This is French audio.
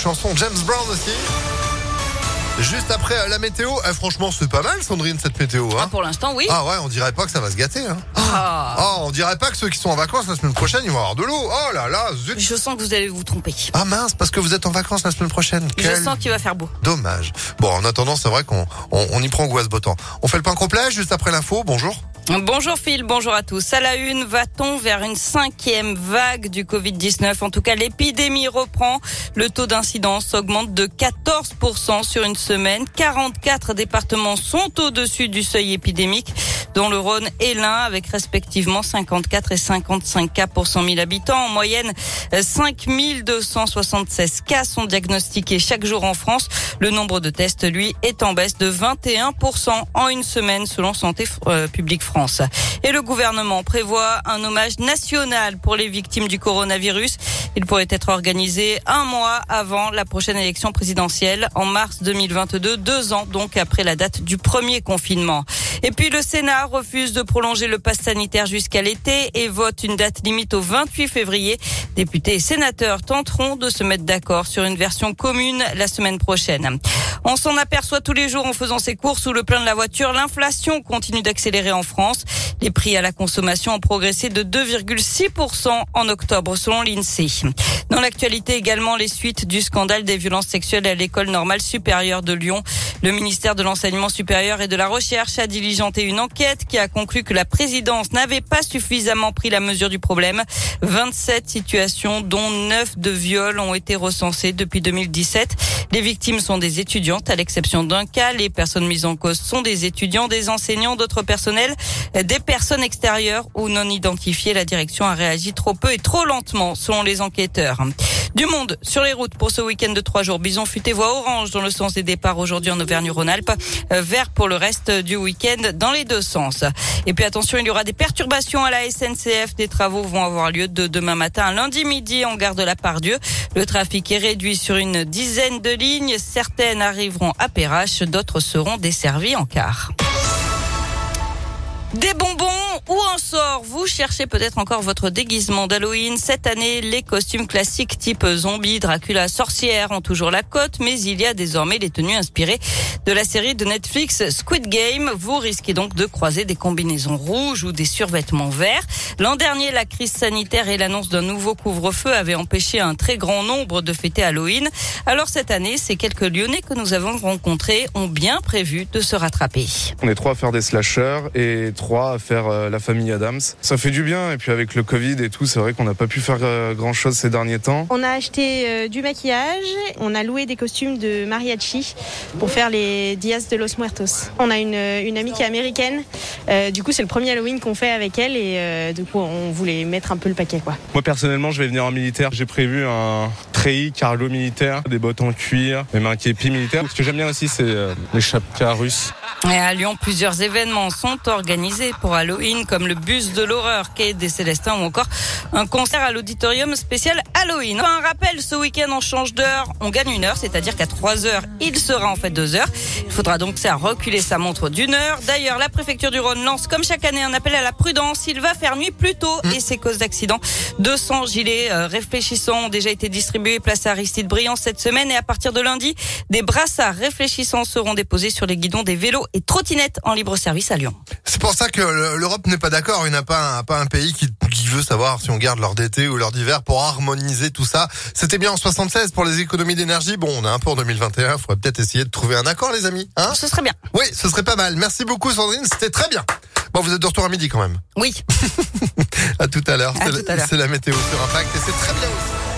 chanson. James Brown aussi. Juste après euh, la météo, eh, franchement c'est pas mal Sandrine cette météo. Hein Ah, pour l'instant, oui. ah ouais, on dirait pas que ça va se gâter. Hein. Ah. Oh, on dirait pas que ceux qui sont en vacances la semaine prochaine ils vont avoir de l'eau. Oh là là, zut. Je sens que vous allez vous tromper. Ah mince, parce que vous êtes en vacances la semaine prochaine. Je Quel sens qu'il va faire beau. dommage. Bon, en attendant, c'est vrai qu'on on, on y prend goût à ce beau temps. On fait le pain complet juste après l'info. Bonjour. Bonjour Phil, bonjour à tous. À la une, va-t-on vers une cinquième vague du Covid-19 En tout cas, l'épidémie reprend. Le taux d'incidence augmente de 14% sur une semaine. 44 départements sont au-dessus du seuil épidémique dont le Rhône et l'Ain, avec respectivement 54 et 55 cas pour 100 000 habitants. En moyenne, 5 276 cas sont diagnostiqués chaque jour en France. Le nombre de tests, lui, est en baisse de 21% en une semaine, selon Santé euh, publique France. Et le gouvernement prévoit un hommage national pour les victimes du coronavirus. Il pourrait être organisé un mois avant la prochaine élection présidentielle en mars 2022, deux ans donc après la date du premier confinement. Et puis le Sénat refuse de prolonger le pass sanitaire jusqu'à l'été et vote une date limite au 28 février. Députés et sénateurs tenteront de se mettre d'accord sur une version commune la semaine prochaine. On s'en aperçoit tous les jours en faisant ses courses ou le plein de la voiture. L'inflation continue d'accélérer en France. Les prix à la consommation ont progressé de 2,6% en octobre selon l'INSEE. Dans l'actualité également, les suites du scandale des violences sexuelles à l'école normale supérieure de Lyon. Le ministère de l'enseignement supérieur et de la recherche a diligenté une enquête qui a conclu que la présidence n'avait pas suffisamment pris la mesure du problème. 27 situations, dont 9 de viols, ont été recensées depuis 2017. Les victimes sont des étudiantes, à l'exception d'un cas. Les personnes mises en cause sont des étudiants, des enseignants, d'autres personnels, des personnes extérieures ou non identifiées. La direction a réagi trop peu et trop lentement, selon les enquêteurs. Du monde sur les routes pour ce week-end de trois jours. Bison futé voie orange dans le sens des départs aujourd'hui en Auvergne-Rhône-Alpes. Euh, vert pour le reste du week-end dans les deux sens. Et puis attention, il y aura des perturbations à la SNCF. Des travaux vont avoir lieu de demain matin à lundi midi en gare de la Pardieu. Le trafic est réduit sur une dizaine de lignes. Certaines arriveront à Perrache, d'autres seront desservies en car. Des bonbons un sort Vous cherchez peut-être encore votre déguisement d'Halloween. Cette année, les costumes classiques type zombie, Dracula, sorcière ont toujours la cote, mais il y a désormais les tenues inspirées de la série de Netflix Squid Game. Vous risquez donc de croiser des combinaisons rouges ou des survêtements verts. L'an dernier, la crise sanitaire et l'annonce d'un nouveau couvre-feu avaient empêché un très grand nombre de fêter Halloween. Alors cette année, ces quelques Lyonnais que nous avons rencontrés ont bien prévu de se rattraper. On est trois à faire des slashers et trois à faire euh, la famille Adams. Ça fait du bien et puis avec le Covid et tout, c'est vrai qu'on n'a pas pu faire euh, grand chose ces derniers temps. On a acheté euh, du maquillage, on a loué des costumes de mariachi pour faire les Dias de los Muertos. On a une, une amie qui est américaine, euh, du coup c'est le premier Halloween qu'on fait avec elle et euh, du coup on voulait mettre un peu le paquet quoi. Moi personnellement, je vais venir en militaire. J'ai prévu un treillis cargo militaire, des bottes en cuir, même un képi militaire. Ce que j'aime bien aussi, c'est euh, les chapkas russes. Et à Lyon, plusieurs événements sont organisés pour Halloween, comme le bus de l'horreur quai des Célestins ou encore un concert à l'auditorium spécial Halloween. Enfin, un rappel, ce week-end on change d'heure, on gagne une heure, c'est-à-dire qu'à 3 heures, il sera en fait 2 heures. Il faudra donc ça reculer sa montre d'une heure. D'ailleurs, la préfecture du Rhône lance comme chaque année un appel à la prudence. Il va faire nuit plus tôt et c'est cause d'accidents. 200 gilets euh, réfléchissants ont déjà été distribués place à Aristide Briand cette semaine et à partir de lundi, des brassards réfléchissants seront déposés sur les guidons des vélos et trottinettes en libre service à Lyon. C'est pour ça que le- l'Europe n'est pas d'accord. Il n'y a pas un, pas un pays qui, qui veut savoir si on garde l'heure d'été ou l'heure d'hiver pour harmoniser tout ça. C'était bien en 76 pour les économies d'énergie. Bon, on est un peu en 2021. Il faudrait peut-être essayer de trouver un accord, les amis. Hein? Ce serait bien. oui, ce serait pas mal. Merci beaucoup, Sandrine. C'était très bien. Bon, vous êtes de retour à midi quand même. Oui. À tout à l'heure. C'est la- à l'heure. C'est la météo sur Impact et c'est très bien aussi.